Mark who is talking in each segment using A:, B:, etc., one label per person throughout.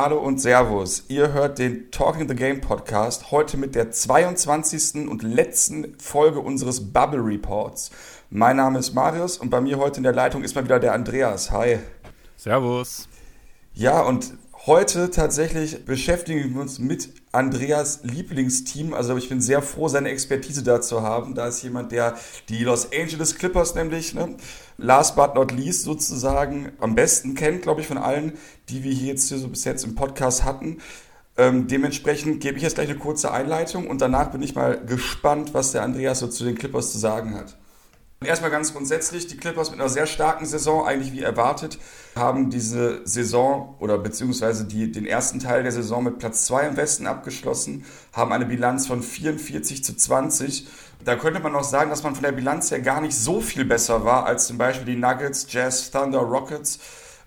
A: Hallo und Servus. Ihr hört den Talking the Game Podcast heute mit der 22. und letzten Folge unseres Bubble Reports. Mein Name ist Marius und bei mir heute in der Leitung ist mal wieder der Andreas. Hi.
B: Servus.
A: Ja, und heute tatsächlich beschäftigen wir uns mit Andreas Lieblingsteam. Also ich bin sehr froh, seine Expertise da zu haben. Da ist jemand, der die Los Angeles Clippers nämlich, ne, last but not least sozusagen, am besten kennt, glaube ich, von allen, die wir hier jetzt hier so bis jetzt im Podcast hatten. Ähm, dementsprechend gebe ich jetzt gleich eine kurze Einleitung und danach bin ich mal gespannt, was der Andreas so zu den Clippers zu sagen hat. Erstmal ganz grundsätzlich, die Clippers mit einer sehr starken Saison, eigentlich wie erwartet, haben diese Saison oder beziehungsweise die, den ersten Teil der Saison mit Platz 2 im Westen abgeschlossen, haben eine Bilanz von 44 zu 20. Da könnte man auch sagen, dass man von der Bilanz her gar nicht so viel besser war als zum Beispiel die Nuggets, Jazz, Thunder, Rockets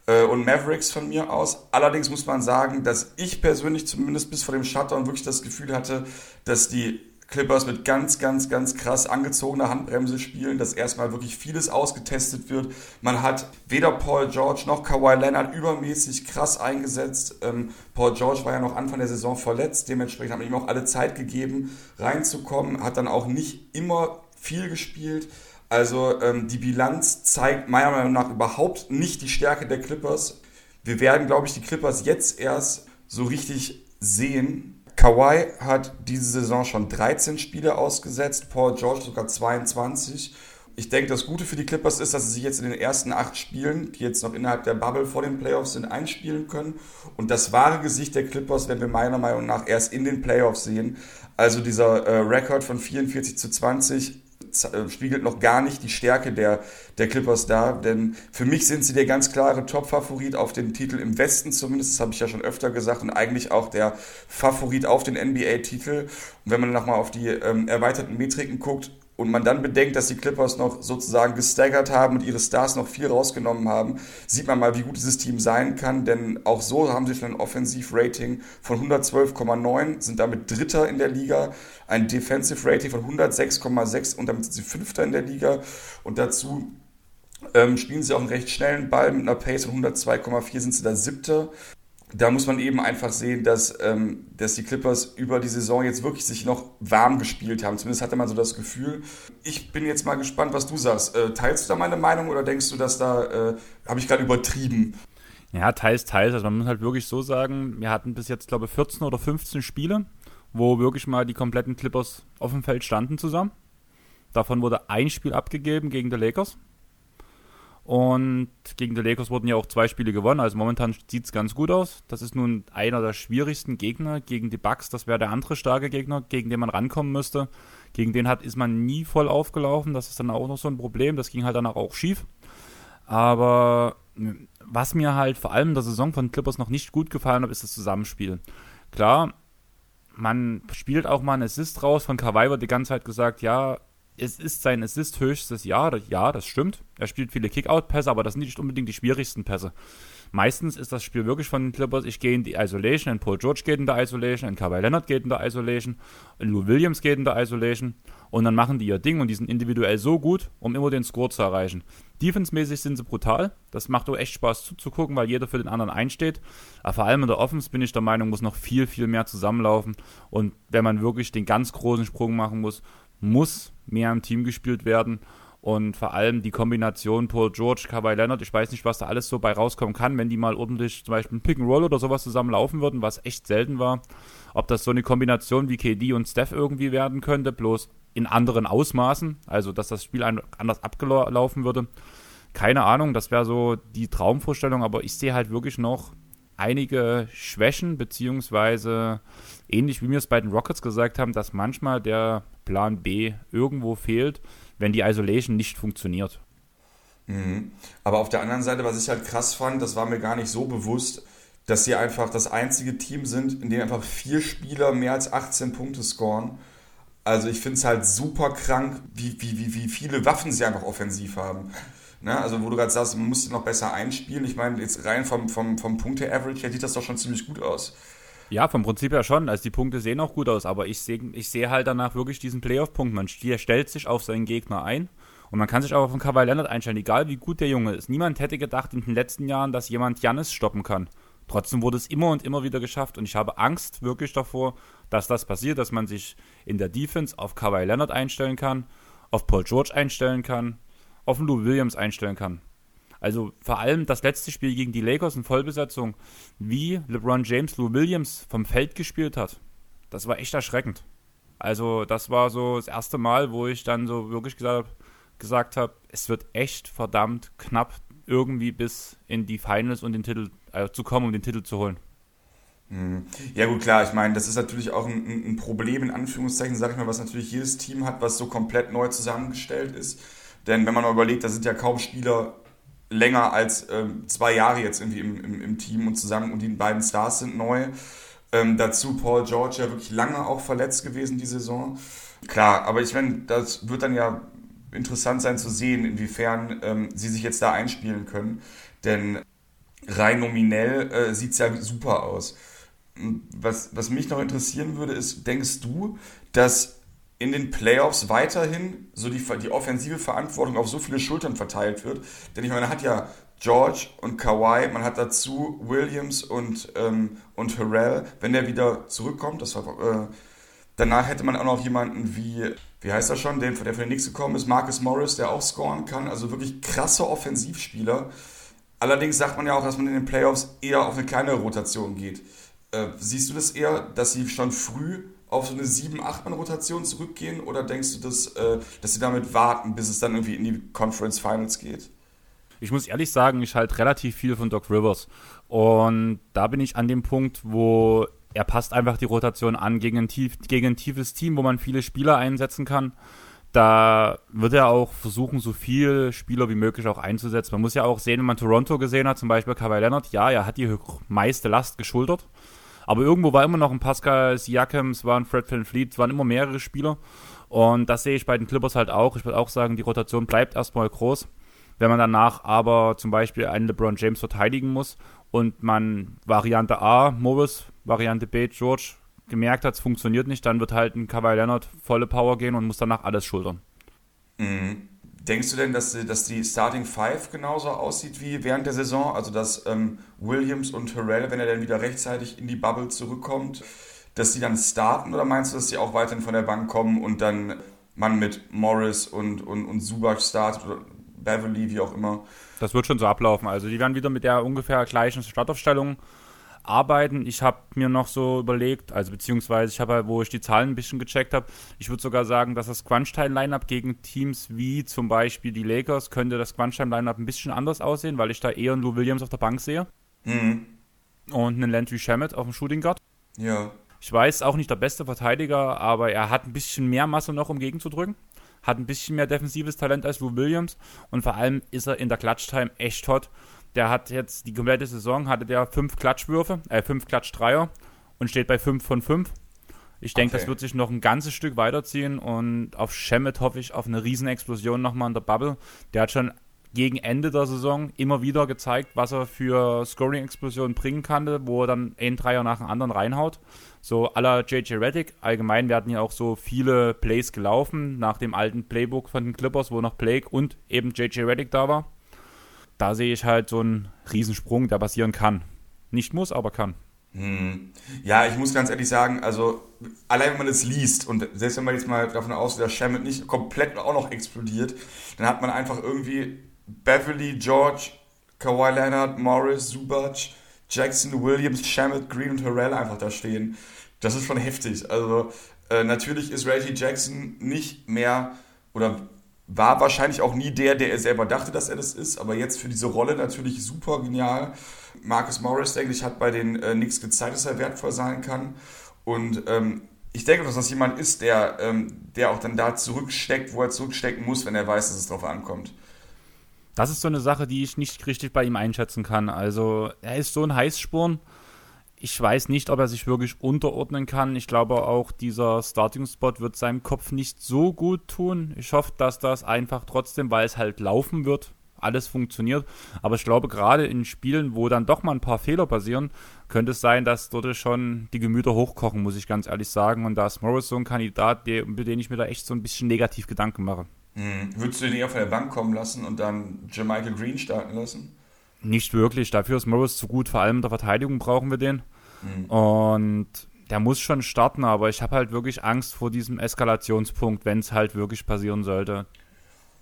A: äh, und Mavericks von mir aus. Allerdings muss man sagen, dass ich persönlich zumindest bis vor dem Shutdown wirklich das Gefühl hatte, dass die Clippers mit ganz, ganz, ganz krass angezogener Handbremse spielen, dass erstmal wirklich vieles ausgetestet wird. Man hat weder Paul George noch Kawhi Leonard übermäßig krass eingesetzt. Ähm, Paul George war ja noch Anfang der Saison verletzt, dementsprechend hat man ihm auch alle Zeit gegeben, reinzukommen, hat dann auch nicht immer viel gespielt. Also ähm, die Bilanz zeigt meiner Meinung nach überhaupt nicht die Stärke der Clippers. Wir werden, glaube ich, die Clippers jetzt erst so richtig sehen, Kawhi hat diese Saison schon 13 Spiele ausgesetzt, Paul George sogar 22. Ich denke, das Gute für die Clippers ist, dass sie sich jetzt in den ersten acht Spielen, die jetzt noch innerhalb der Bubble vor den Playoffs sind, einspielen können. Und das wahre Gesicht der Clippers werden wir meiner Meinung nach erst in den Playoffs sehen. Also dieser äh, Rekord von 44 zu 20 äh, spiegelt noch gar nicht die Stärke der, der Clippers dar, denn für mich sind sie der ganz klare Top-Favorit auf den Titel im Westen zumindest, das habe ich ja schon öfter gesagt, und eigentlich auch der Favorit auf den NBA-Titel. Und wenn man nochmal auf die ähm, erweiterten Metriken guckt, und man dann bedenkt, dass die Clippers noch sozusagen gestaggert haben und ihre Stars noch viel rausgenommen haben, sieht man mal, wie gut dieses Team sein kann, denn auch so haben sie schon ein Offensivrating von 112,9, sind damit Dritter in der Liga, ein Defensive Rating von 106,6 und damit sind sie Fünfter in der Liga. Und dazu ähm, spielen sie auch einen recht schnellen Ball mit einer Pace von 102,4 sind sie da Siebter da muss man eben einfach sehen, dass, ähm, dass die Clippers über die Saison jetzt wirklich sich noch warm gespielt haben. Zumindest hatte man so das Gefühl. Ich bin jetzt mal gespannt, was du sagst. Äh, teilst du da meine Meinung oder denkst du, dass da, äh, habe ich gerade übertrieben?
B: Ja, teils, teils. Also man muss halt wirklich so sagen, wir hatten bis jetzt, glaube ich, 14 oder 15 Spiele, wo wirklich mal die kompletten Clippers auf dem Feld standen zusammen. Davon wurde ein Spiel abgegeben gegen die Lakers. Und gegen die Lakers wurden ja auch zwei Spiele gewonnen. Also momentan sieht es ganz gut aus. Das ist nun einer der schwierigsten Gegner gegen die Bucks. Das wäre der andere starke Gegner, gegen den man rankommen müsste. Gegen den hat, ist man nie voll aufgelaufen. Das ist dann auch noch so ein Problem. Das ging halt danach auch schief. Aber was mir halt vor allem in der Saison von Clippers noch nicht gut gefallen hat, ist das Zusammenspiel. Klar, man spielt auch mal einen Assist raus. Von Kawhi wird die ganze Zeit gesagt, ja, es ist sein Assist höchstes Jahr. Ja, das stimmt. Er spielt viele Kickout-Pässe, aber das sind nicht unbedingt die schwierigsten Pässe. Meistens ist das Spiel wirklich von den Clippers, ich gehe in die Isolation, und Paul George geht in der Isolation, und Kawhi Leonard geht in der Isolation, und Lou Williams geht in der Isolation und dann machen die ihr Ding und die sind individuell so gut, um immer den Score zu erreichen. Defense-mäßig sind sie brutal, das macht auch echt Spaß zuzugucken, weil jeder für den anderen einsteht, aber vor allem in der Offense bin ich der Meinung, muss noch viel, viel mehr zusammenlaufen und wenn man wirklich den ganz großen Sprung machen muss, muss mehr im Team gespielt werden. Und vor allem die Kombination Paul George, Kawhi Leonard, ich weiß nicht, was da alles so bei rauskommen kann, wenn die mal ordentlich zum Beispiel ein Pick and Roll oder sowas zusammen laufen würden, was echt selten war. Ob das so eine Kombination wie KD und Steph irgendwie werden könnte, bloß in anderen Ausmaßen, also dass das Spiel anders abgelaufen würde. Keine Ahnung, das wäre so die Traumvorstellung, aber ich sehe halt wirklich noch einige Schwächen, beziehungsweise ähnlich wie wir es bei den Rockets gesagt haben, dass manchmal der Plan B irgendwo fehlt, wenn die Isolation nicht funktioniert.
A: Mhm. Aber auf der anderen Seite, was ich halt krass fand, das war mir gar nicht so bewusst, dass sie einfach das einzige Team sind, in dem einfach vier Spieler mehr als 18 Punkte scoren. Also ich finde es halt super krank, wie, wie, wie, wie viele Waffen sie einfach offensiv haben. Ne? Also wo du gerade sagst, man muss sie noch besser einspielen. Ich meine, jetzt rein vom, vom, vom Punkte-Average her sieht das doch schon ziemlich gut aus.
B: Ja, vom Prinzip her schon. Also die Punkte sehen auch gut aus, aber ich sehe ich seh halt danach wirklich diesen Playoff-Punkt. Man stellt sich auf seinen Gegner ein und man kann sich auch auf den Kawhi Leonard einstellen, egal wie gut der Junge ist. Niemand hätte gedacht in den letzten Jahren, dass jemand Jannis stoppen kann. Trotzdem wurde es immer und immer wieder geschafft und ich habe Angst wirklich davor, dass das passiert, dass man sich in der Defense auf Kawhi Leonard einstellen kann, auf Paul George einstellen kann, auf Lou Williams einstellen kann. Also vor allem das letzte Spiel gegen die Lakers in Vollbesetzung, wie LeBron James Lou Williams vom Feld gespielt hat, das war echt erschreckend. Also das war so das erste Mal, wo ich dann so wirklich gesagt, gesagt habe, es wird echt verdammt knapp irgendwie bis in die Finals und den Titel äh, zu kommen, um den Titel zu holen.
A: Mhm. Ja gut, klar, ich meine, das ist natürlich auch ein, ein Problem, in Anführungszeichen, sage ich mal, was natürlich jedes Team hat, was so komplett neu zusammengestellt ist. Denn wenn man mal überlegt, da sind ja kaum Spieler länger als ähm, zwei Jahre jetzt irgendwie im, im, im, Team und zusammen und die beiden Stars sind neu. Ähm, dazu Paul George ja wirklich lange auch verletzt gewesen die Saison. Klar, aber ich meine, das wird dann ja interessant sein zu sehen, inwiefern ähm, sie sich jetzt da einspielen können. Denn rein nominell äh, sieht es ja super aus. Was, was mich noch interessieren würde, ist, denkst du, dass in den Playoffs weiterhin so die, die offensive Verantwortung auf so viele Schultern verteilt wird? Denn ich meine, man hat ja George und Kawhi, man hat dazu Williams und, ähm, und Harrell, wenn der wieder zurückkommt, das war, äh, danach hätte man auch noch jemanden wie, wie heißt er schon, den, der für den Knicks gekommen ist, Marcus Morris, der auch scoren kann, also wirklich krasse Offensivspieler. Allerdings sagt man ja auch, dass man in den Playoffs eher auf eine kleine Rotation geht. Äh, siehst du das eher, dass sie schon früh auf so eine 7-8-Mann-Rotation zurückgehen oder denkst du, dass, äh, dass sie damit warten, bis es dann irgendwie in die Conference Finals geht?
B: Ich muss ehrlich sagen, ich halte relativ viel von Doc Rivers. Und da bin ich an dem Punkt, wo er passt einfach die Rotation an gegen ein, tief, gegen ein tiefes Team, wo man viele Spieler einsetzen kann da wird er auch versuchen, so viele Spieler wie möglich auch einzusetzen. Man muss ja auch sehen, wenn man Toronto gesehen hat, zum Beispiel Kawhi Leonard, ja, er hat die meiste Last geschultert. Aber irgendwo war immer noch ein Pascal Siakam, es war ein Fred Van Fleet, es waren immer mehrere Spieler. Und das sehe ich bei den Clippers halt auch. Ich würde auch sagen, die Rotation bleibt erstmal groß. Wenn man danach aber zum Beispiel einen LeBron James verteidigen muss und man Variante A, Morris, Variante B, George gemerkt hat, es funktioniert nicht, dann wird halt ein Kawhi Leonard volle Power gehen und muss danach alles schultern.
A: Mhm. Denkst du denn, dass, dass die Starting Five genauso aussieht wie während der Saison? Also, dass ähm, Williams und Harrell, wenn er dann wieder rechtzeitig in die Bubble zurückkommt, dass sie dann starten? Oder meinst du, dass sie auch weiterhin von der Bank kommen und dann man mit Morris und, und, und Subac startet oder Beverly, wie auch immer?
B: Das wird schon so ablaufen. Also, die werden wieder mit der ungefähr gleichen Startaufstellung arbeiten. Ich habe mir noch so überlegt, also beziehungsweise ich habe, wo ich die Zahlen ein bisschen gecheckt habe, ich würde sogar sagen, dass das Crunch-Time-Lineup gegen Teams wie zum Beispiel die Lakers könnte das Crunch-Time-Lineup ein bisschen anders aussehen, weil ich da eher einen Lou Williams auf der Bank sehe. Mhm. Und einen Landry Shamet auf dem Shooting Guard.
A: Ja.
B: Ich weiß, auch nicht der beste Verteidiger, aber er hat ein bisschen mehr Masse noch, um gegenzudrücken. Hat ein bisschen mehr defensives Talent als Lou Williams. Und vor allem ist er in der Clutch-Time echt hot. Der hat jetzt die komplette Saison, hatte der fünf Klatschwürfe, äh, fünf Klatschdreier und steht bei fünf von fünf. Ich denke, okay. das wird sich noch ein ganzes Stück weiterziehen und auf Shemet hoffe ich auf eine Riesenexplosion nochmal in der Bubble. Der hat schon gegen Ende der Saison immer wieder gezeigt, was er für Scoring-Explosionen bringen kann, wo er dann ein Dreier nach dem anderen reinhaut. So la JJ Reddick. Allgemein werden ja auch so viele Plays gelaufen nach dem alten Playbook von den Clippers, wo noch Blake und eben JJ Reddick da war da sehe ich halt so einen Riesensprung, der passieren kann. Nicht muss, aber kann.
A: Hm. Ja, ich muss ganz ehrlich sagen, also allein wenn man es liest und selbst wenn man jetzt mal davon ausgeht, dass Shamit nicht komplett auch noch explodiert, dann hat man einfach irgendwie Beverly, George, Kawhi Leonard, Morris, Zubac, Jackson, Williams, Shamit, Green und Harrell einfach da stehen. Das ist schon heftig. Also äh, natürlich ist Reggie Jackson nicht mehr oder war wahrscheinlich auch nie der, der er selber dachte, dass er das ist, aber jetzt für diese Rolle natürlich super genial. Marcus Morris, denke ich, hat bei den äh, Knicks gezeigt, dass er wertvoll sein kann. Und ähm, ich denke, dass das jemand ist, der, ähm, der auch dann da zurücksteckt, wo er zurückstecken muss, wenn er weiß, dass es drauf ankommt.
B: Das ist so eine Sache, die ich nicht richtig bei ihm einschätzen kann. Also, er ist so ein Heißsporn ich weiß nicht, ob er sich wirklich unterordnen kann. Ich glaube auch, dieser Starting-Spot wird seinem Kopf nicht so gut tun. Ich hoffe, dass das einfach trotzdem, weil es halt laufen wird, alles funktioniert. Aber ich glaube, gerade in Spielen, wo dann doch mal ein paar Fehler passieren, könnte es sein, dass dort schon die Gemüter hochkochen, muss ich ganz ehrlich sagen. Und da ist Morris so ein Kandidat, über den ich mir da echt so ein bisschen negativ Gedanken mache.
A: Hm. Würdest du den eher von der Bank kommen lassen und dann Jermichael Green starten lassen?
B: Nicht wirklich. Dafür ist Morris zu gut. Vor allem in der Verteidigung brauchen wir den. Mhm. Und der muss schon starten, aber ich habe halt wirklich Angst vor diesem Eskalationspunkt, wenn es halt wirklich passieren sollte.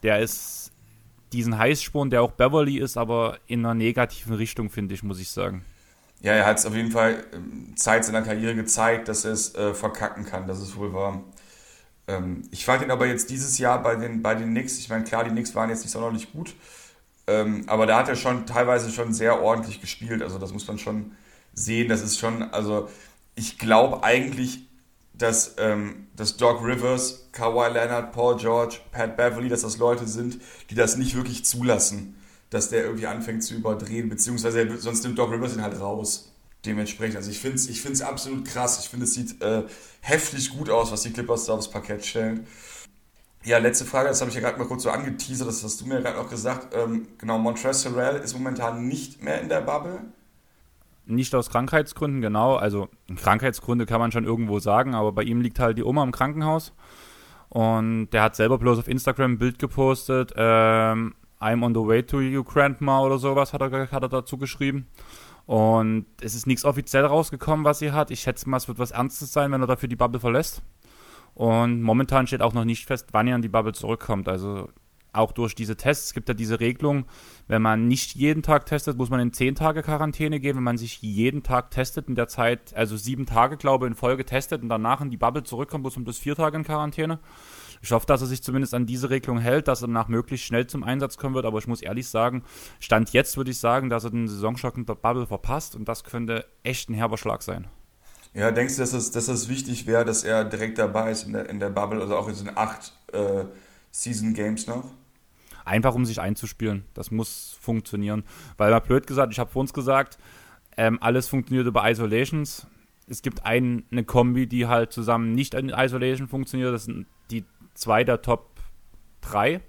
B: Der ist diesen Heißsporn, der auch Beverly ist, aber in einer negativen Richtung, finde ich, muss ich sagen.
A: Ja, er hat es auf jeden Fall ähm, Zeit seiner Karriere gezeigt, dass er es äh, verkacken kann, das ist wohl wahr. Ähm, ich fand ihn aber jetzt dieses Jahr bei den, bei den Knicks, ich meine, klar, die Knicks waren jetzt nicht sonderlich gut, ähm, aber da hat er schon teilweise schon sehr ordentlich gespielt, also das muss man schon sehen, das ist schon, also ich glaube eigentlich, dass, ähm, dass Doc Rivers, Kawhi Leonard, Paul George, Pat Beverly, dass das Leute sind, die das nicht wirklich zulassen dass der irgendwie anfängt zu überdrehen, beziehungsweise sonst nimmt Doc Rivers ihn halt raus. Dementsprechend, also ich finde es ich find's absolut krass. Ich finde, es sieht äh, heftig gut aus, was die Clippers da aufs Parkett stellen. Ja, letzte Frage, das habe ich ja gerade mal kurz so angeteasert, das hast du mir gerade auch gesagt. Ähm, genau, Montrezl Harrell ist momentan nicht mehr in der Bubble.
B: Nicht aus Krankheitsgründen, genau. Also Krankheitsgründe kann man schon irgendwo sagen, aber bei ihm liegt halt die Oma im Krankenhaus. Und der hat selber bloß auf Instagram ein Bild gepostet, ähm, I'm on the way to you, Grandma oder sowas hat er, hat er dazu geschrieben. Und es ist nichts offiziell rausgekommen, was sie hat. Ich schätze mal, es wird was Ernstes sein, wenn er dafür die Bubble verlässt. Und momentan steht auch noch nicht fest, wann er an die Bubble zurückkommt. Also auch durch diese Tests. Es gibt ja diese Regelung, wenn man nicht jeden Tag testet, muss man in 10 Tage Quarantäne gehen. Wenn man sich jeden Tag testet, in der Zeit, also sieben Tage, glaube ich, in Folge testet und danach in die Bubble zurückkommt, muss man bis vier Tage in Quarantäne. Ich hoffe, dass er sich zumindest an diese Regelung hält, dass er danach möglichst schnell zum Einsatz kommen wird. Aber ich muss ehrlich sagen, Stand jetzt würde ich sagen, dass er den Saisonschock in der Bubble verpasst und das könnte echt ein herber Schlag sein.
A: Ja, denkst du, dass es, dass es wichtig wäre, dass er direkt dabei ist in der, in der Bubble, also auch in den acht äh, Season Games noch?
B: Einfach um sich einzuspielen. Das muss funktionieren. Weil mal blöd gesagt, ich habe vor uns gesagt, ähm, alles funktioniert über Isolations. Es gibt ein, eine Kombi, die halt zusammen nicht in Isolation funktioniert. Das sind die zwei der Top drei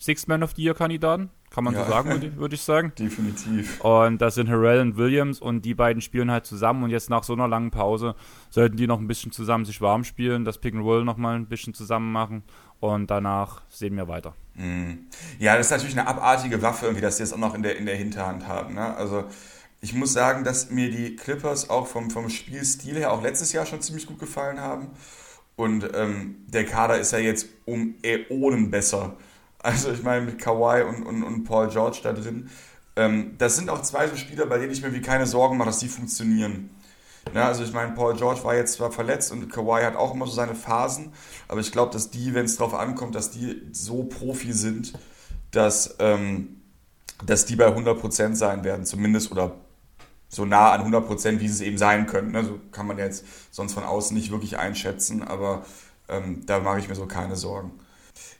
B: Six Man of the Year Kandidaten. Kann man ja. so sagen, würde würd ich sagen.
A: Definitiv.
B: Und das sind Harrell und Williams und die beiden spielen halt zusammen und jetzt nach so einer langen Pause sollten die noch ein bisschen zusammen sich warm spielen, das Pick and Roll noch mal ein bisschen zusammen machen und danach sehen wir weiter.
A: Mhm. Ja, das ist natürlich eine abartige Waffe, irgendwie, dass die das auch noch in der, in der Hinterhand haben. Ne? Also ich muss sagen, dass mir die Clippers auch vom, vom Spielstil her auch letztes Jahr schon ziemlich gut gefallen haben. Und ähm, der Kader ist ja jetzt um Äonen besser. Also ich meine mit Kawhi und, und, und Paul George da drin. Ähm, das sind auch zwei so Spieler, bei denen ich mir wie keine Sorgen mache, dass die funktionieren. Ja, also ich meine, Paul George war jetzt zwar verletzt und Kawhi hat auch immer so seine Phasen, aber ich glaube, dass die, wenn es drauf ankommt, dass die so Profi sind, dass, ähm, dass die bei 100% sein werden, zumindest oder so nah an 100 Prozent, wie sie es eben sein können. Ne? So kann man jetzt sonst von außen nicht wirklich einschätzen, aber ähm, da mache ich mir so keine Sorgen.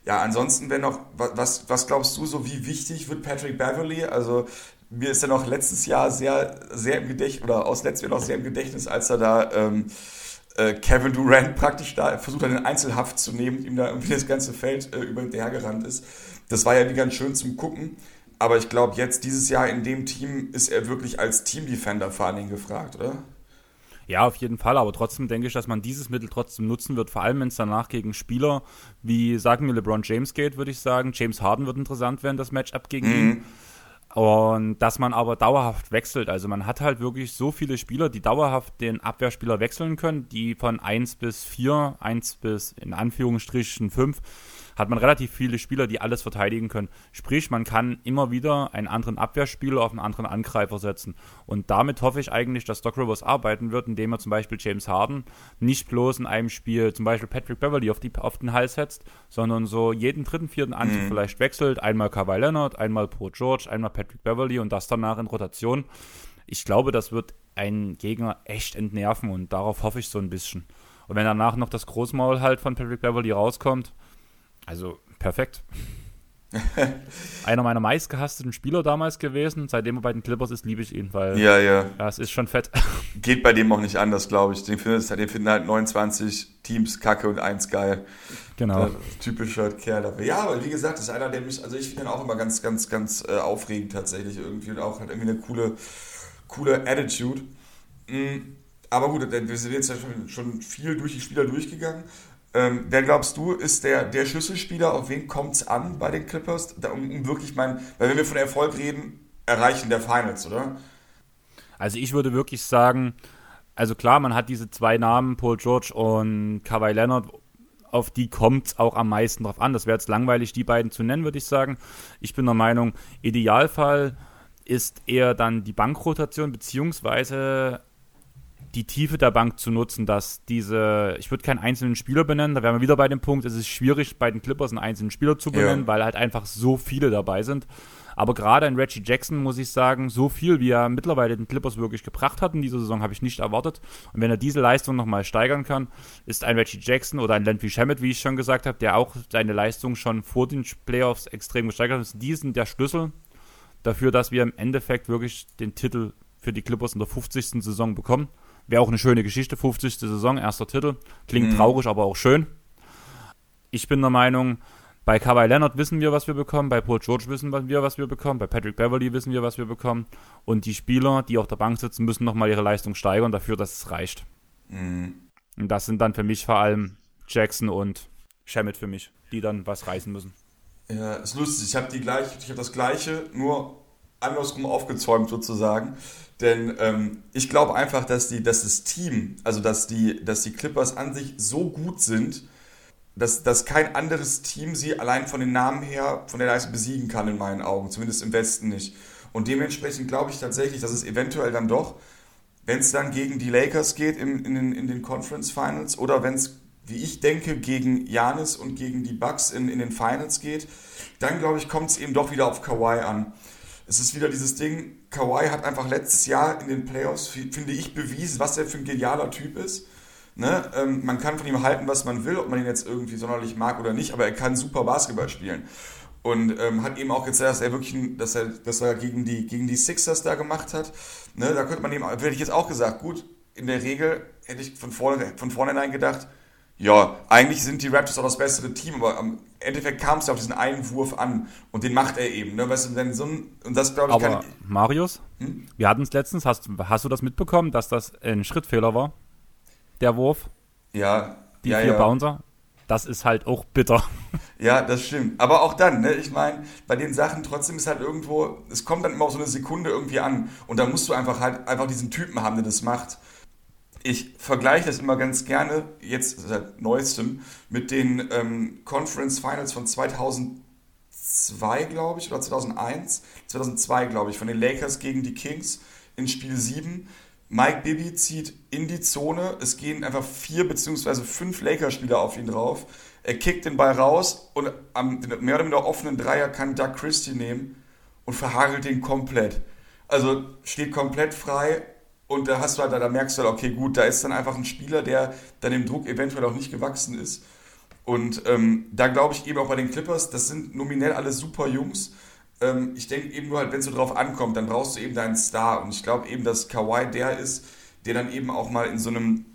A: Ja, ansonsten wäre noch, was, was glaubst du so, wie wichtig wird Patrick Beverly? Also mir ist er noch letztes Jahr sehr, sehr im Gedächtnis, oder aus letztem Jahr noch sehr im Gedächtnis, als er da ähm, äh, Kevin Durant praktisch da versucht hat, in Einzelhaft zu nehmen, ihm da irgendwie das ganze Feld äh, über den hergerannt ist. Das war ja wie ganz schön zum Gucken. Aber ich glaube, jetzt dieses Jahr in dem Team ist er wirklich als Team-Defender vor allen Dingen gefragt, oder?
B: Ja, auf jeden Fall, aber trotzdem denke ich, dass man dieses Mittel trotzdem nutzen wird, vor allem wenn es danach gegen Spieler wie, sagen wir, LeBron James geht, würde ich sagen. James Harden wird interessant werden, das Matchup gegen mhm. ihn. Und dass man aber dauerhaft wechselt. Also man hat halt wirklich so viele Spieler, die dauerhaft den Abwehrspieler wechseln können, die von 1 bis 4, 1 bis in Anführungsstrichen 5 hat man relativ viele Spieler, die alles verteidigen können. Sprich, man kann immer wieder einen anderen Abwehrspieler auf einen anderen Angreifer setzen. Und damit hoffe ich eigentlich, dass Doc Rivers arbeiten wird, indem er zum Beispiel James Harden nicht bloß in einem Spiel zum Beispiel Patrick Beverly auf, die, auf den Hals setzt, sondern so jeden dritten, vierten Angriff mhm. vielleicht wechselt. Einmal Kawhi Leonard, einmal Paul George, einmal Patrick Beverly und das danach in Rotation. Ich glaube, das wird einen Gegner echt entnerven und darauf hoffe ich so ein bisschen. Und wenn danach noch das Großmaul halt von Patrick Beverly rauskommt, also perfekt. Einer meiner meistgehassten Spieler damals gewesen. Seitdem er bei den Clippers ist, liebe ich ihn, weil
A: ja, ja.
B: ja, es ist schon fett.
A: Geht bei dem auch nicht anders, glaube ich. Den finden, den finden halt 29 Teams kacke und eins geil.
B: Genau.
A: typischer Kerl dafür. Ja, aber wie gesagt, das ist einer, der mich, also ich finde ihn auch immer ganz, ganz, ganz äh, aufregend tatsächlich irgendwie und auch hat irgendwie eine coole, coole Attitude. Mhm. Aber gut, wir sind jetzt ja schon, schon viel durch die Spieler durchgegangen. Ähm, wer glaubst du, ist der, der Schlüsselspieler? Auf wen kommt es an bei den Clippers? Da, um, um, wirklich mein, weil wenn wir von Erfolg reden, Erreichen der Finals, oder?
B: Also ich würde wirklich sagen, also klar, man hat diese zwei Namen, Paul George und Kawhi Leonard, auf die kommt es auch am meisten drauf an. Das wäre jetzt langweilig, die beiden zu nennen, würde ich sagen. Ich bin der Meinung, Idealfall ist eher dann die Bankrotation, beziehungsweise die Tiefe der Bank zu nutzen, dass diese, ich würde keinen einzelnen Spieler benennen, da wären wir wieder bei dem Punkt, es ist schwierig, bei den Clippers einen einzelnen Spieler zu benennen, ja. weil halt einfach so viele dabei sind. Aber gerade in Reggie Jackson muss ich sagen, so viel, wie er mittlerweile den Clippers wirklich gebracht hat in dieser Saison, habe ich nicht erwartet. Und wenn er diese Leistung nochmal steigern kann, ist ein Reggie Jackson oder ein Landry Shamet, wie ich schon gesagt habe, der auch seine Leistung schon vor den Playoffs extrem gesteigert hat, ist diesen der Schlüssel dafür, dass wir im Endeffekt wirklich den Titel für die Clippers in der 50. Saison bekommen. Wäre auch eine schöne Geschichte, 50. Saison, erster Titel. Klingt mhm. traurig, aber auch schön. Ich bin der Meinung, bei Kawhi Leonard wissen wir, was wir bekommen, bei Paul George wissen wir, was wir bekommen, bei Patrick Beverly wissen wir, was wir bekommen. Und die Spieler, die auf der Bank sitzen, müssen nochmal ihre Leistung steigern dafür, dass es reicht. Mhm. Und das sind dann für mich vor allem Jackson und Shamit für mich, die dann was reißen müssen.
A: Ja, ist lustig. Ich habe die gleiche, ich habe das gleiche, nur andersrum aufgezäumt sozusagen. Denn ähm, ich glaube einfach, dass die, dass das Team, also dass die, dass die Clippers an sich so gut sind, dass, dass kein anderes Team sie allein von den Namen her von der Leistung besiegen kann, in meinen Augen, zumindest im Westen nicht. Und dementsprechend glaube ich tatsächlich, dass es eventuell dann doch, wenn es dann gegen die Lakers geht in, in, den, in den Conference Finals oder wenn es, wie ich denke, gegen Janis und gegen die Bucks in, in den Finals geht, dann glaube ich, kommt es eben doch wieder auf Kawhi an. Es ist wieder dieses Ding, Kawhi hat einfach letztes Jahr in den Playoffs, finde ich, bewiesen, was er für ein genialer Typ ist Ne? Ähm, man kann von ihm halten, was man will, ob man ihn jetzt irgendwie sonderlich mag oder nicht, aber er kann super Basketball spielen. Und ähm, hat eben auch gezeigt, dass er wirklich, dass er, dass er gegen die, gegen die Sixers da gemacht hat. Ne? Da könnte man eben, hätte ich jetzt auch gesagt, gut, in der Regel hätte ich von, vorne, von vornherein gedacht, ja, eigentlich sind die Raptors auch das bessere Team, aber im Endeffekt kam es ja auf diesen einen Wurf an und den macht er eben. Ne? Weißt du, wenn so ein, und das glaube ich
B: aber kann. Marius, hm? wir hatten es letztens, hast, hast du das mitbekommen, dass das ein Schrittfehler war? der Wurf.
A: Ja.
B: Die
A: ja,
B: vier
A: ja.
B: Bouncer. Das ist halt auch bitter.
A: Ja, das stimmt. Aber auch dann, ne, ich meine, bei den Sachen trotzdem ist halt irgendwo, es kommt dann immer auf so eine Sekunde irgendwie an. Und da musst du einfach halt einfach diesen Typen haben, der das macht. Ich vergleiche das immer ganz gerne, jetzt seit neuestem, mit den ähm, Conference Finals von 2002, glaube ich, oder 2001. 2002, glaube ich, von den Lakers gegen die Kings in Spiel 7 Mike Bibby zieht in die Zone. Es gehen einfach vier beziehungsweise fünf Laker-Spieler auf ihn drauf. Er kickt den Ball raus und am mehr oder minder offenen Dreier kann Doug Christie nehmen und verhagelt den komplett. Also steht komplett frei und da hast du halt, da merkst du halt, okay, gut, da ist dann einfach ein Spieler, der dann dem Druck eventuell auch nicht gewachsen ist. Und ähm, da glaube ich eben auch bei den Clippers, das sind nominell alle super Jungs ähm, ich denke eben nur halt, wenn es so drauf ankommt, dann brauchst du eben deinen Star. Und ich glaube eben, dass Kawhi der ist, der dann eben auch mal in so einem,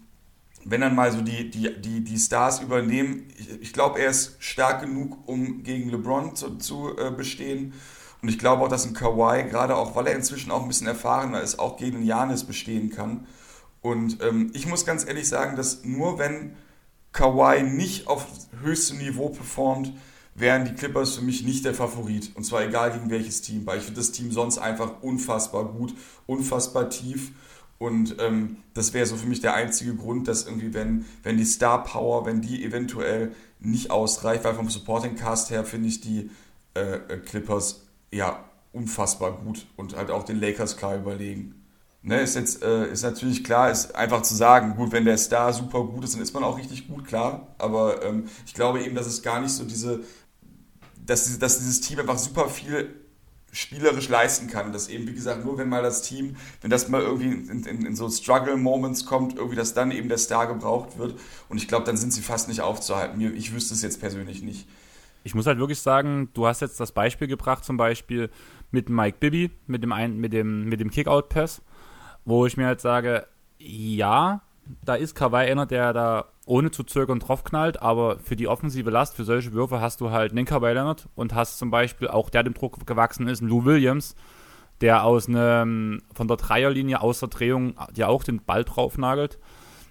A: wenn dann mal so die, die, die, die Stars übernehmen, ich, ich glaube, er ist stark genug, um gegen LeBron zu, zu äh, bestehen. Und ich glaube auch, dass ein Kawhi, gerade auch, weil er inzwischen auch ein bisschen erfahrener ist, auch gegen Janis bestehen kann. Und ähm, ich muss ganz ehrlich sagen, dass nur wenn Kawhi nicht auf höchstem Niveau performt, wären die Clippers für mich nicht der Favorit. Und zwar egal gegen welches Team, weil ich finde das Team sonst einfach unfassbar gut, unfassbar tief. Und ähm, das wäre so für mich der einzige Grund, dass irgendwie, wenn, wenn die Star Power, wenn die eventuell nicht ausreicht, weil vom Supporting Cast her finde ich die äh, äh, Clippers ja unfassbar gut und halt auch den Lakers klar überlegen. Ne, ist jetzt äh, ist natürlich klar, ist einfach zu sagen, gut, wenn der Star super gut ist, dann ist man auch richtig gut, klar. Aber ähm, ich glaube eben, dass es gar nicht so diese dass, dass dieses Team einfach super viel spielerisch leisten kann. Dass eben, wie gesagt, nur wenn mal das Team, wenn das mal irgendwie in, in, in so Struggle-Moments kommt, irgendwie, dass dann eben der Star gebraucht wird. Und ich glaube, dann sind sie fast nicht aufzuhalten. Ich wüsste es jetzt persönlich nicht.
B: Ich muss halt wirklich sagen, du hast jetzt das Beispiel gebracht, zum Beispiel mit Mike Bibby, mit dem, mit dem, mit dem Kickout-Pass, wo ich mir halt sage, ja, da ist Kawhi einer, der da ohne zu zögern draufknallt, aber für die offensive Last, für solche Würfe hast du halt einen Kawhi Leonard und hast zum Beispiel auch der dem Druck gewachsen ist, Lou Williams, der aus einem, von der Dreierlinie aus der Drehung ja auch den Ball draufnagelt.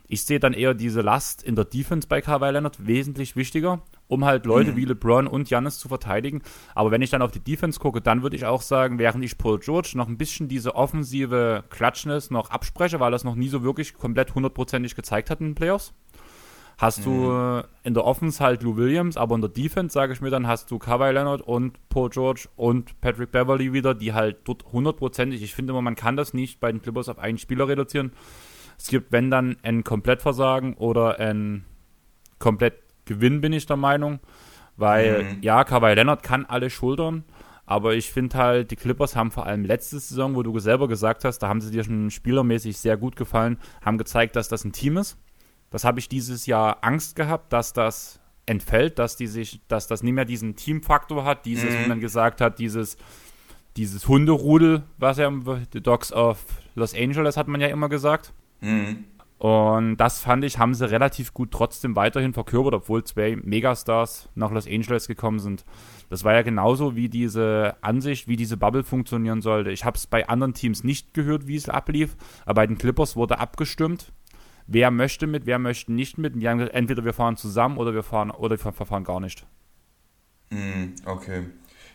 B: Ich sehe dann eher diese Last in der Defense bei Kawhi Leonard wesentlich wichtiger um halt Leute mhm. wie LeBron und Giannis zu verteidigen. Aber wenn ich dann auf die Defense gucke, dann würde ich auch sagen, während ich Paul George noch ein bisschen diese offensive Klatschness noch abspreche, weil das noch nie so wirklich komplett hundertprozentig gezeigt hat in den Playoffs, hast mhm. du in der Offense halt Lou Williams, aber in der Defense, sage ich mir dann, hast du Kawhi Leonard und Paul George und Patrick Beverly wieder, die halt dort hundertprozentig, ich finde immer, man kann das nicht bei den Clippers auf einen Spieler reduzieren. Es gibt, wenn dann, ein Komplettversagen oder ein komplett Gewinn, bin ich der Meinung. Weil, mhm. ja, Kawhi Leonard kann alle schultern, aber ich finde halt, die Clippers haben vor allem letzte Saison, wo du selber gesagt hast, da haben sie dir schon spielermäßig sehr gut gefallen, haben gezeigt, dass das ein Team ist. Das habe ich dieses Jahr Angst gehabt, dass das entfällt, dass die sich, dass das nicht mehr diesen Teamfaktor hat, dieses, mhm. wie man gesagt hat, dieses, dieses Hunderudel, was ja The Dogs of Los Angeles hat man ja immer gesagt. Mhm. Und das fand ich, haben sie relativ gut trotzdem weiterhin verkörpert, obwohl zwei Megastars nach Los Angeles gekommen sind. Das war ja genauso wie diese Ansicht, wie diese Bubble funktionieren sollte. Ich habe es bei anderen Teams nicht gehört, wie es ablief, aber bei den Clippers wurde abgestimmt. Wer möchte mit, wer möchte nicht mit. Und die haben gesagt, entweder wir fahren zusammen oder wir fahren oder wir fahren gar nicht.
A: Mm, okay.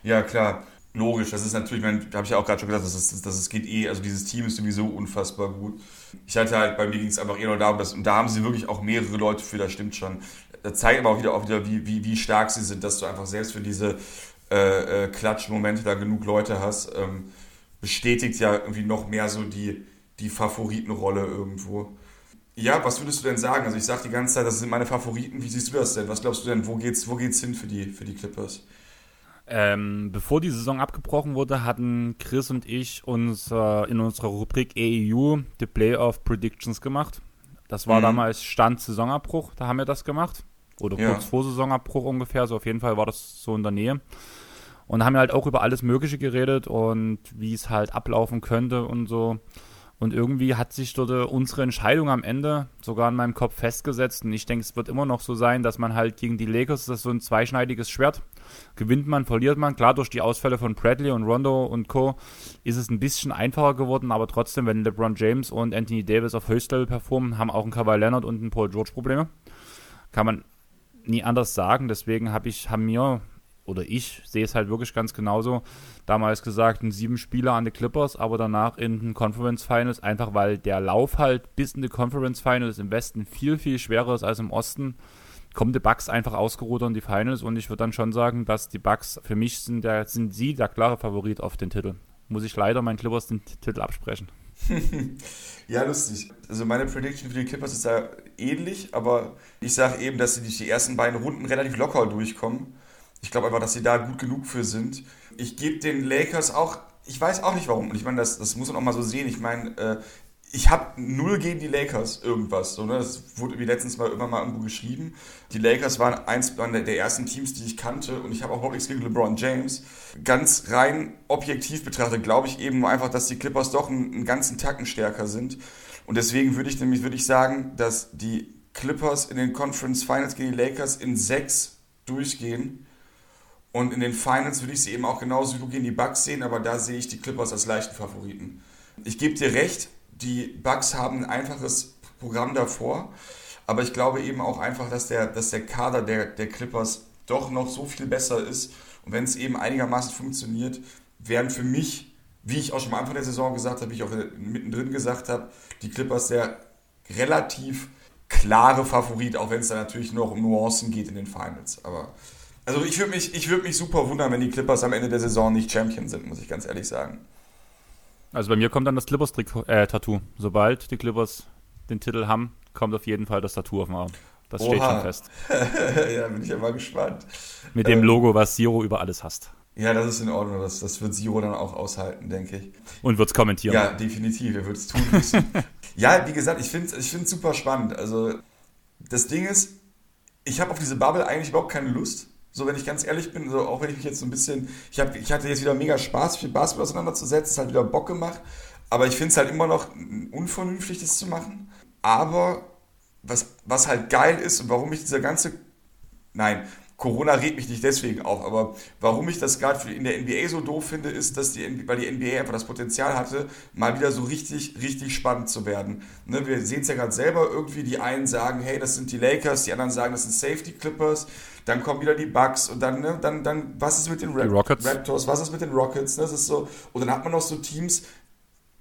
A: Ja, klar. Logisch, das ist natürlich, habe ich ja auch gerade schon gesagt, dass es, dass es geht eh, also dieses Team ist sowieso unfassbar gut. Ich hatte halt, bei mir ging es einfach eher nur darum, dass, und da haben sie wirklich auch mehrere Leute für, das stimmt schon. Das zeigt aber auch wieder, auch wieder wie, wie, wie stark sie sind, dass du einfach selbst für diese äh, äh, Klatschmomente da genug Leute hast. Ähm, bestätigt ja irgendwie noch mehr so die, die Favoritenrolle irgendwo. Ja, was würdest du denn sagen? Also ich sage die ganze Zeit, das sind meine Favoriten. Wie siehst du das denn? Was glaubst du denn, wo geht's, wo geht's hin für die, für die Clippers?
B: Ähm, bevor die Saison abgebrochen wurde, hatten Chris und ich uns äh, in unserer Rubrik AEU die Playoff Predictions gemacht. Das war mhm. damals Stand Saisonabbruch, da haben wir das gemacht. Oder ja. kurz vor Saisonabbruch ungefähr, so auf jeden Fall war das so in der Nähe. Und haben halt auch über alles Mögliche geredet und wie es halt ablaufen könnte und so. Und irgendwie hat sich dort unsere Entscheidung am Ende sogar in meinem Kopf festgesetzt. Und ich denke, es wird immer noch so sein, dass man halt gegen die Lakers, das ist so ein zweischneidiges Schwert. Gewinnt man, verliert man. Klar, durch die Ausfälle von Bradley und Rondo und Co. ist es ein bisschen einfacher geworden, aber trotzdem, wenn LeBron James und Anthony Davis auf Höchstlevel performen, haben auch ein Kawhi Leonard und ein Paul George Probleme. Kann man nie anders sagen. Deswegen habe ich, haben mir oder ich sehe es halt wirklich ganz genauso, damals gesagt, ein sieben Spieler an die Clippers, aber danach in den Conference Finals, einfach weil der Lauf halt bis in die Conference Finals im Westen viel, viel schwerer ist als im Osten, kommen die Bucks einfach ausgeruht in die Finals und ich würde dann schon sagen, dass die Bucks für mich sind, der, sind sie der klare Favorit auf den Titel. Muss ich leider meinen Clippers den Titel absprechen.
A: ja, lustig. Also meine Prediction für die Clippers ist da ähnlich, aber ich sage eben, dass sie die ersten beiden Runden relativ locker durchkommen ich glaube einfach, dass sie da gut genug für sind. Ich gebe den Lakers auch, ich weiß auch nicht warum. Und ich meine, das, das muss man auch mal so sehen. Ich meine, äh, ich habe null gegen die Lakers irgendwas. So, ne? Das wurde wie letztens mal immer mal irgendwo geschrieben. Die Lakers waren eins der ersten Teams, die ich kannte. Und ich habe auch überhaupt nichts gegen LeBron James. Ganz rein objektiv betrachtet glaube ich eben einfach, dass die Clippers doch einen, einen ganzen Tacken stärker sind. Und deswegen würde ich nämlich würde ich sagen, dass die Clippers in den Conference Finals gegen die Lakers in sechs durchgehen und in den Finals würde ich sie eben auch genauso wie gegen die Bucks sehen, aber da sehe ich die Clippers als leichten Favoriten. Ich gebe dir recht, die Bucks haben ein einfaches Programm davor, aber ich glaube eben auch einfach, dass der, dass der Kader der, der Clippers doch noch so viel besser ist. Und wenn es eben einigermaßen funktioniert, wären für mich, wie ich auch schon am Anfang der Saison gesagt habe, wie ich auch mittendrin gesagt habe, die Clippers der relativ klare Favorit, auch wenn es da natürlich noch um Nuancen geht in den Finals. Aber also ich würde mich, würd mich super wundern, wenn die Clippers am Ende der Saison nicht Champion sind, muss ich ganz ehrlich sagen.
B: Also bei mir kommt dann das Clippers-Tattoo. Äh, Sobald die Clippers den Titel haben, kommt auf jeden Fall das Tattoo auf dem Arm. Das Oha. steht schon fest.
A: ja, bin ich ja mal gespannt.
B: Mit dem ähm, Logo, was Zero über alles hasst.
A: Ja, das ist in Ordnung. Das, das wird Zero dann auch aushalten, denke ich.
B: Und wird es kommentieren.
A: Ja, definitiv. Er wird es tun müssen. ja, wie gesagt, ich finde es ich super spannend. Also, das Ding ist, ich habe auf diese Bubble eigentlich überhaupt keine Lust. So, wenn ich ganz ehrlich bin, so, auch wenn ich mich jetzt so ein bisschen, ich, hab, ich hatte jetzt wieder mega Spaß, mit Basketball auseinanderzusetzen, es hat wieder Bock gemacht, aber ich finde es halt immer noch unvernünftig, das zu machen. Aber was, was halt geil ist und warum ich dieser ganze, nein, Corona regt mich nicht deswegen auf, aber warum ich das gerade in der NBA so doof finde, ist, dass die, weil die NBA einfach das Potenzial hatte, mal wieder so richtig, richtig spannend zu werden. Ne, wir sehen es ja gerade selber irgendwie, die einen sagen, hey, das sind die Lakers, die anderen sagen, das sind Safety Clippers, dann kommen wieder die Bucks und dann, ne, dann, dann, was ist mit den Rap
B: Rockets.
A: Raptors, was ist mit den Rockets, ne, das ist so, und dann hat man noch so Teams,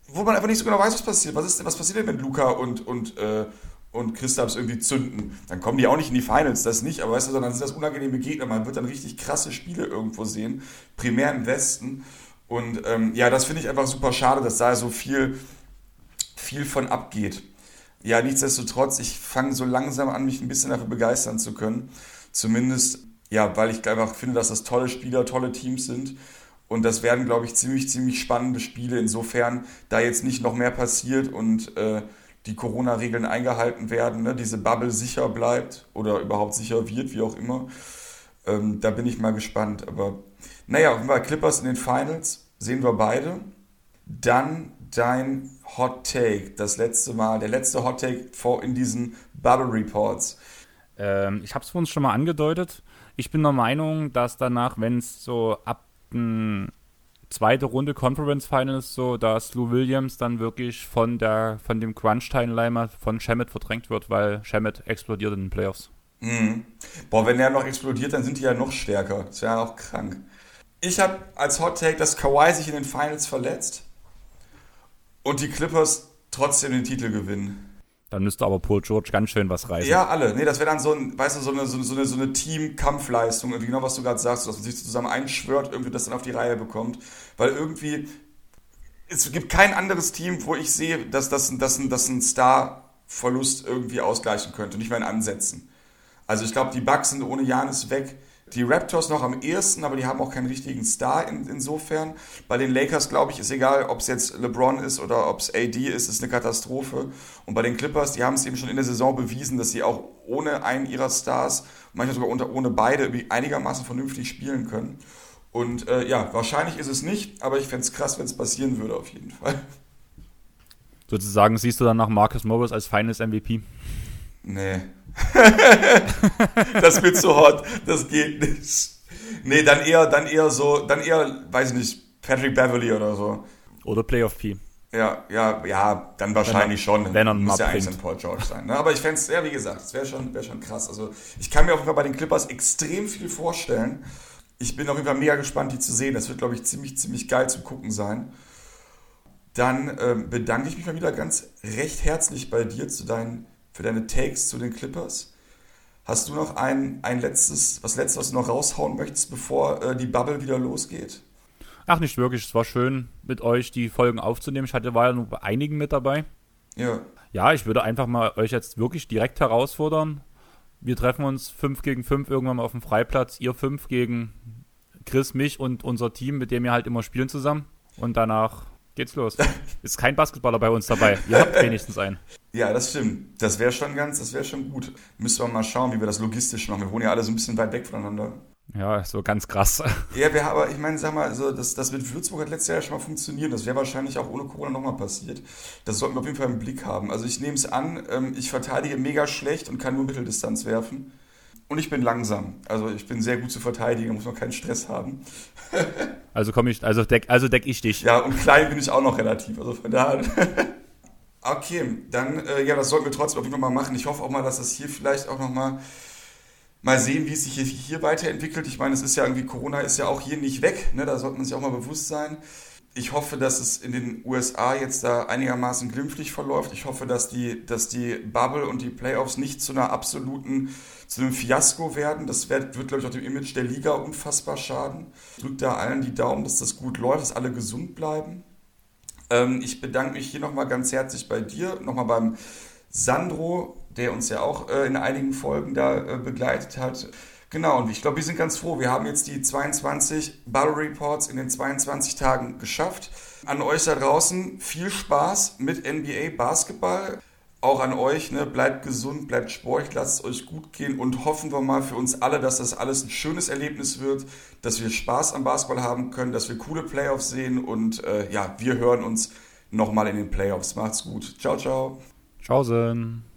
A: wo man einfach nicht so genau weiß, was passiert. Was, ist, was passiert denn, wenn Luca und, und, äh, und Christaps irgendwie zünden? Dann kommen die auch nicht in die Finals, das nicht, aber weißt du, sondern sind das unangenehme Gegner. Man wird dann richtig krasse Spiele irgendwo sehen, primär im Westen. Und ähm, ja, das finde ich einfach super schade, dass da so viel, viel von abgeht. Ja, nichtsdestotrotz, ich fange so langsam an, mich ein bisschen dafür begeistern zu können. Zumindest, ja, weil ich einfach finde, dass das tolle Spieler, tolle Teams sind. Und das werden, glaube ich, ziemlich, ziemlich spannende Spiele. Insofern, da jetzt nicht noch mehr passiert und äh, die Corona-Regeln eingehalten werden, ne, diese Bubble sicher bleibt oder überhaupt sicher wird, wie auch immer. Ähm, da bin ich mal gespannt. Aber naja, wenn wir Clippers in den Finals sehen wir beide. Dann dein Hot Take, das letzte Mal, der letzte Hot Take vor in diesen Bubble Reports.
B: Ähm, ich habe es uns schon mal angedeutet. Ich bin der Meinung, dass danach, wenn es so ab den zweite Runde Conference Finals so, dass Lou Williams dann wirklich von der von dem Crunch-Teilnehmer von Shemet verdrängt wird, weil Shemet explodiert in den Playoffs.
A: Mhm. Boah, wenn der noch explodiert, dann sind die ja noch stärker. Das wäre ja auch krank. Ich habe als Hot Take, dass Kawhi sich in den Finals verletzt und die Clippers trotzdem den Titel gewinnen.
B: Dann müsste aber Paul George ganz schön was reißen.
A: Ja, alle. Nee, das wäre dann so ein, weißt du, so eine, so eine, so eine Team-Kampfleistung, irgendwie genau was du gerade sagst, dass man sich zusammen einschwört, irgendwie das dann auf die Reihe bekommt. Weil irgendwie, es gibt kein anderes Team, wo ich sehe, dass das, dass, dass ein Star-Verlust irgendwie ausgleichen könnte, nicht mal in Ansätzen. Also ich glaube, die Bucks sind ohne Janis weg. Die Raptors noch am ehesten, aber die haben auch keinen richtigen Star in, insofern. Bei den Lakers, glaube ich, ist egal, ob es jetzt LeBron ist oder ob es AD ist, ist eine Katastrophe. Und bei den Clippers, die haben es eben schon in der Saison bewiesen, dass sie auch ohne einen ihrer Stars, manchmal sogar unter, ohne beide, einigermaßen vernünftig spielen können. Und äh, ja, wahrscheinlich ist es nicht, aber ich fände es krass, wenn es passieren würde, auf jeden Fall.
B: Sozusagen siehst du dann nach Marcus Morris als Finals MVP?
A: Nee, das wird zu hot, das geht nicht. Nee, dann eher, dann eher so, dann eher, weiß ich nicht, Patrick Beverly oder so.
B: Oder Playoff P.
A: Ja, ja, ja, dann wahrscheinlich
B: wenn er,
A: schon.
B: Wenn er
A: muss ja eigentlich ein Paul George sein. Ne? Aber ich fände es, ja, wie gesagt, es wäre schon, wär schon krass. Also ich kann mir auf jeden Fall bei den Clippers extrem viel vorstellen. Ich bin auf jeden Fall mega gespannt, die zu sehen. Das wird, glaube ich, ziemlich, ziemlich geil zum Gucken sein. Dann ähm, bedanke ich mich mal wieder ganz recht herzlich bei dir zu deinen für deine Takes zu den Clippers. Hast du noch ein, ein letztes, was letztes, was du noch raushauen möchtest, bevor äh, die Bubble wieder losgeht?
B: Ach, nicht wirklich. Es war schön, mit euch die Folgen aufzunehmen. Ich hatte war ja nur bei einigen mit dabei.
A: Ja.
B: Ja, ich würde einfach mal euch jetzt wirklich direkt herausfordern. Wir treffen uns 5 gegen 5 irgendwann mal auf dem Freiplatz. Ihr 5 gegen Chris, mich und unser Team, mit dem wir halt immer spielen zusammen. Und danach geht's los. Ist kein Basketballer bei uns dabei. Ihr habt wenigstens einen.
A: Ja, das stimmt. Das wäre schon ganz, das wäre schon gut. Müssen wir mal schauen, wie wir das logistisch machen. Wir wohnen ja alle so ein bisschen weit weg voneinander.
B: Ja, so ganz krass.
A: Ja, wir, aber ich meine, sag mal, also das, das mit Würzburg hat letztes Jahr schon mal funktioniert. Das wäre wahrscheinlich auch ohne Corona nochmal passiert. Das sollten wir auf jeden Fall im Blick haben. Also ich nehme es an, ähm, ich verteidige mega schlecht und kann nur Mitteldistanz werfen. Und ich bin langsam. Also ich bin sehr gut zu verteidigen, muss man keinen Stress haben.
B: also komme ich, also deck, also deck ich dich.
A: Ja, und klein bin ich auch noch relativ. Also von daher. okay, dann, äh, ja, das sollten wir trotzdem auf jeden Fall mal machen. Ich hoffe auch mal, dass das hier vielleicht auch nochmal mal sehen, wie es sich hier, hier weiterentwickelt. Ich meine, es ist ja irgendwie, Corona ist ja auch hier nicht weg, ne? da sollte man sich auch mal bewusst sein. Ich hoffe, dass es in den USA jetzt da einigermaßen glimpflich verläuft. Ich hoffe, dass die, dass die Bubble und die Playoffs nicht zu einer absoluten, zu einem Fiasko werden. Das wird, wird glaube ich, auch dem Image der Liga unfassbar schaden. Ich da allen die Daumen, dass das gut läuft, dass alle gesund bleiben. Ähm, ich bedanke mich hier nochmal ganz herzlich bei dir, nochmal beim Sandro, der uns ja auch äh, in einigen Folgen da äh, begleitet hat. Genau, und ich glaube, wir sind ganz froh. Wir haben jetzt die 22 Battle Reports in den 22 Tagen geschafft. An euch da draußen viel Spaß mit NBA Basketball. Auch an euch, ne, bleibt gesund, bleibt sportlich, lasst es euch gut gehen und hoffen wir mal für uns alle, dass das alles ein schönes Erlebnis wird, dass wir Spaß am Basketball haben können, dass wir coole Playoffs sehen und äh, ja, wir hören uns nochmal in den Playoffs. Macht's gut. Ciao, ciao.
B: Tschaußen.